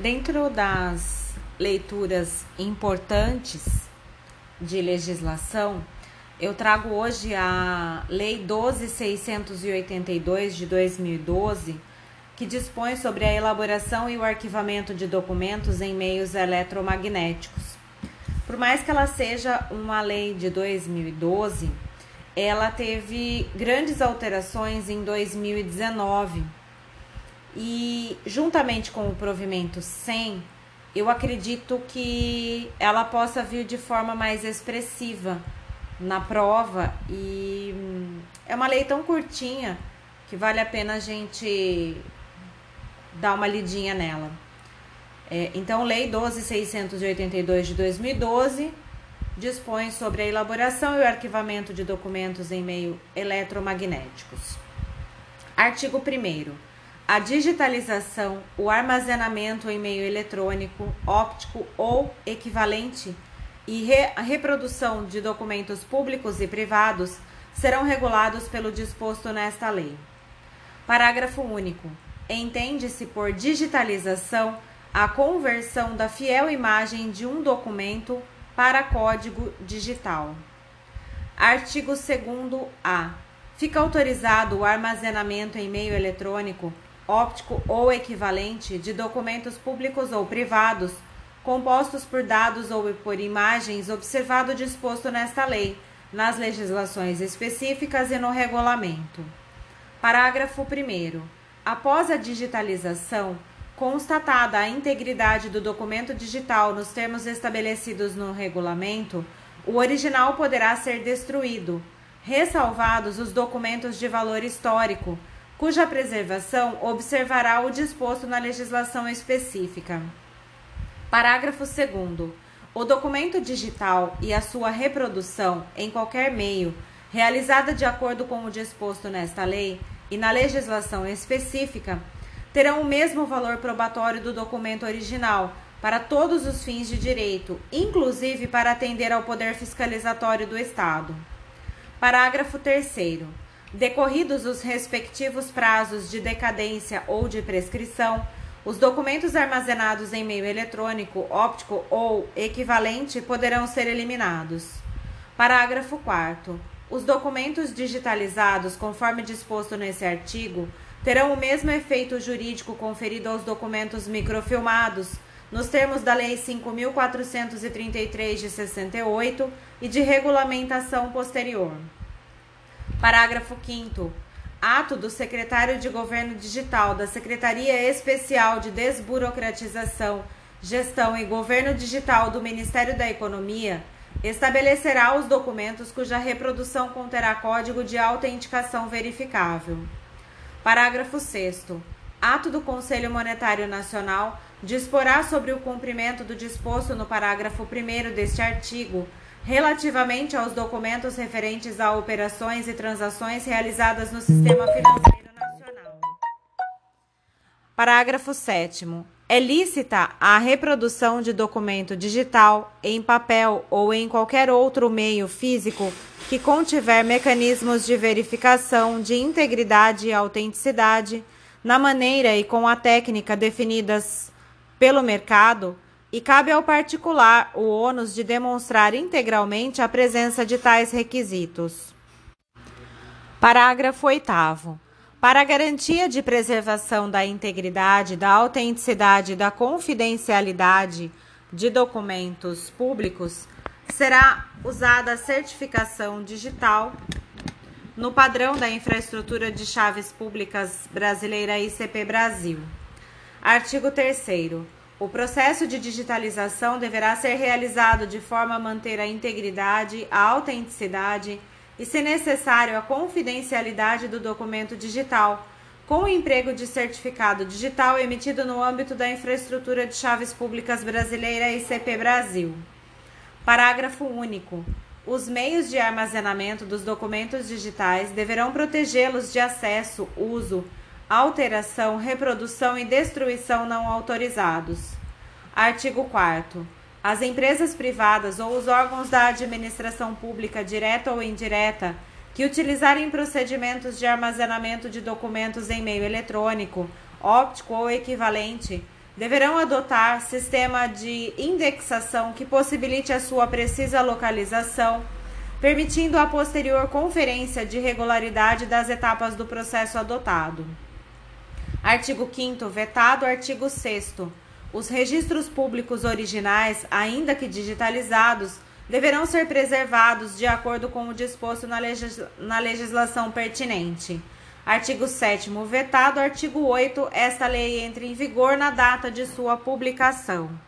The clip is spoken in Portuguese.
Dentro das leituras importantes de legislação, eu trago hoje a Lei 12682 de 2012, que dispõe sobre a elaboração e o arquivamento de documentos em meios eletromagnéticos. Por mais que ela seja uma lei de 2012, ela teve grandes alterações em 2019 e juntamente com o provimento 100, eu acredito que ela possa vir de forma mais expressiva na prova e hum, é uma lei tão curtinha que vale a pena a gente dar uma lidinha nela. É, então, Lei 12.682 de 2012 dispõe sobre a elaboração e o arquivamento de documentos em meio eletromagnéticos. Artigo 1 a digitalização, o armazenamento em meio eletrônico, óptico ou equivalente e re a reprodução de documentos públicos e privados serão regulados pelo disposto nesta lei. Parágrafo único. Entende-se por digitalização a conversão da fiel imagem de um documento para código digital. Artigo 2a. Fica autorizado o armazenamento em meio eletrônico óptico ou equivalente de documentos públicos ou privados, compostos por dados ou por imagens, observado o disposto nesta lei, nas legislações específicas e no regulamento. Parágrafo 1. Após a digitalização, constatada a integridade do documento digital nos termos estabelecidos no regulamento, o original poderá ser destruído, ressalvados os documentos de valor histórico cuja preservação observará o disposto na legislação específica. Parágrafo 2. O documento digital e a sua reprodução em qualquer meio, realizada de acordo com o disposto nesta lei e na legislação específica, terão o mesmo valor probatório do documento original para todos os fins de direito, inclusive para atender ao poder fiscalizatório do Estado. Parágrafo 3. Decorridos os respectivos prazos de decadência ou de prescrição, os documentos armazenados em meio eletrônico, óptico ou equivalente poderão ser eliminados. Parágrafo 4. Os documentos digitalizados, conforme disposto nesse artigo, terão o mesmo efeito jurídico conferido aos documentos microfilmados, nos termos da Lei 5.433 de 68 e de regulamentação posterior. Parágrafo 5 Ato do Secretário de Governo Digital da Secretaria Especial de Desburocratização, Gestão e Governo Digital do Ministério da Economia estabelecerá os documentos cuja reprodução conterá código de autenticação verificável. Parágrafo 6 Ato do Conselho Monetário Nacional disporá sobre o cumprimento do disposto no parágrafo 1 deste artigo relativamente aos documentos referentes a operações e transações realizadas no Sistema Financeiro Nacional. Parágrafo 7. É lícita a reprodução de documento digital, em papel ou em qualquer outro meio físico que contiver mecanismos de verificação de integridade e autenticidade, na maneira e com a técnica definidas pelo mercado e cabe ao particular o ônus de demonstrar integralmente a presença de tais requisitos. Parágrafo 8. Para garantia de preservação da integridade, da autenticidade e da confidencialidade de documentos públicos, será usada a certificação digital no padrão da infraestrutura de chaves públicas brasileira ICP Brasil. Artigo 3 o processo de digitalização deverá ser realizado de forma a manter a integridade, a autenticidade e, se necessário, a confidencialidade do documento digital, com o emprego de certificado digital emitido no âmbito da infraestrutura de chaves públicas brasileira ICP Brasil. Parágrafo único. Os meios de armazenamento dos documentos digitais deverão protegê-los de acesso, uso, alteração, reprodução e destruição não autorizados. Artigo 4 As empresas privadas ou os órgãos da administração pública, direta ou indireta, que utilizarem procedimentos de armazenamento de documentos em meio eletrônico, óptico ou equivalente, deverão adotar sistema de indexação que possibilite a sua precisa localização, permitindo a posterior conferência de regularidade das etapas do processo adotado. Artigo 5 vetado. Artigo 6 Os registros públicos originais, ainda que digitalizados, deverão ser preservados de acordo com o disposto na, legis na legislação pertinente. Artigo 7 vetado. Artigo 8 Esta lei entra em vigor na data de sua publicação.